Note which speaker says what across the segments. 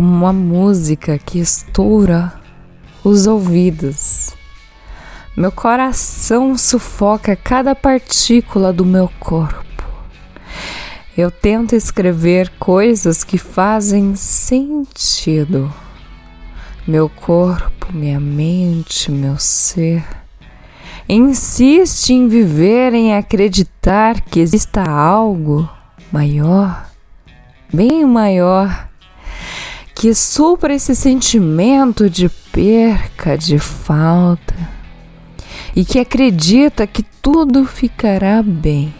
Speaker 1: como uma música que estoura os ouvidos. Meu coração sufoca cada partícula do meu corpo. Eu tento escrever coisas que fazem sentido. Meu corpo, minha mente, meu ser insiste em viver, em acreditar que exista algo maior, bem maior, que supra esse sentimento de perca, de falta, e que acredita que tudo ficará bem.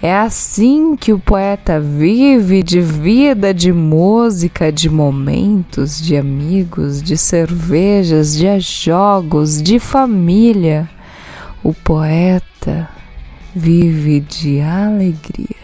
Speaker 1: É assim que o poeta vive de vida, de música, de momentos, de amigos, de cervejas, de jogos, de família. O poeta vive de alegria.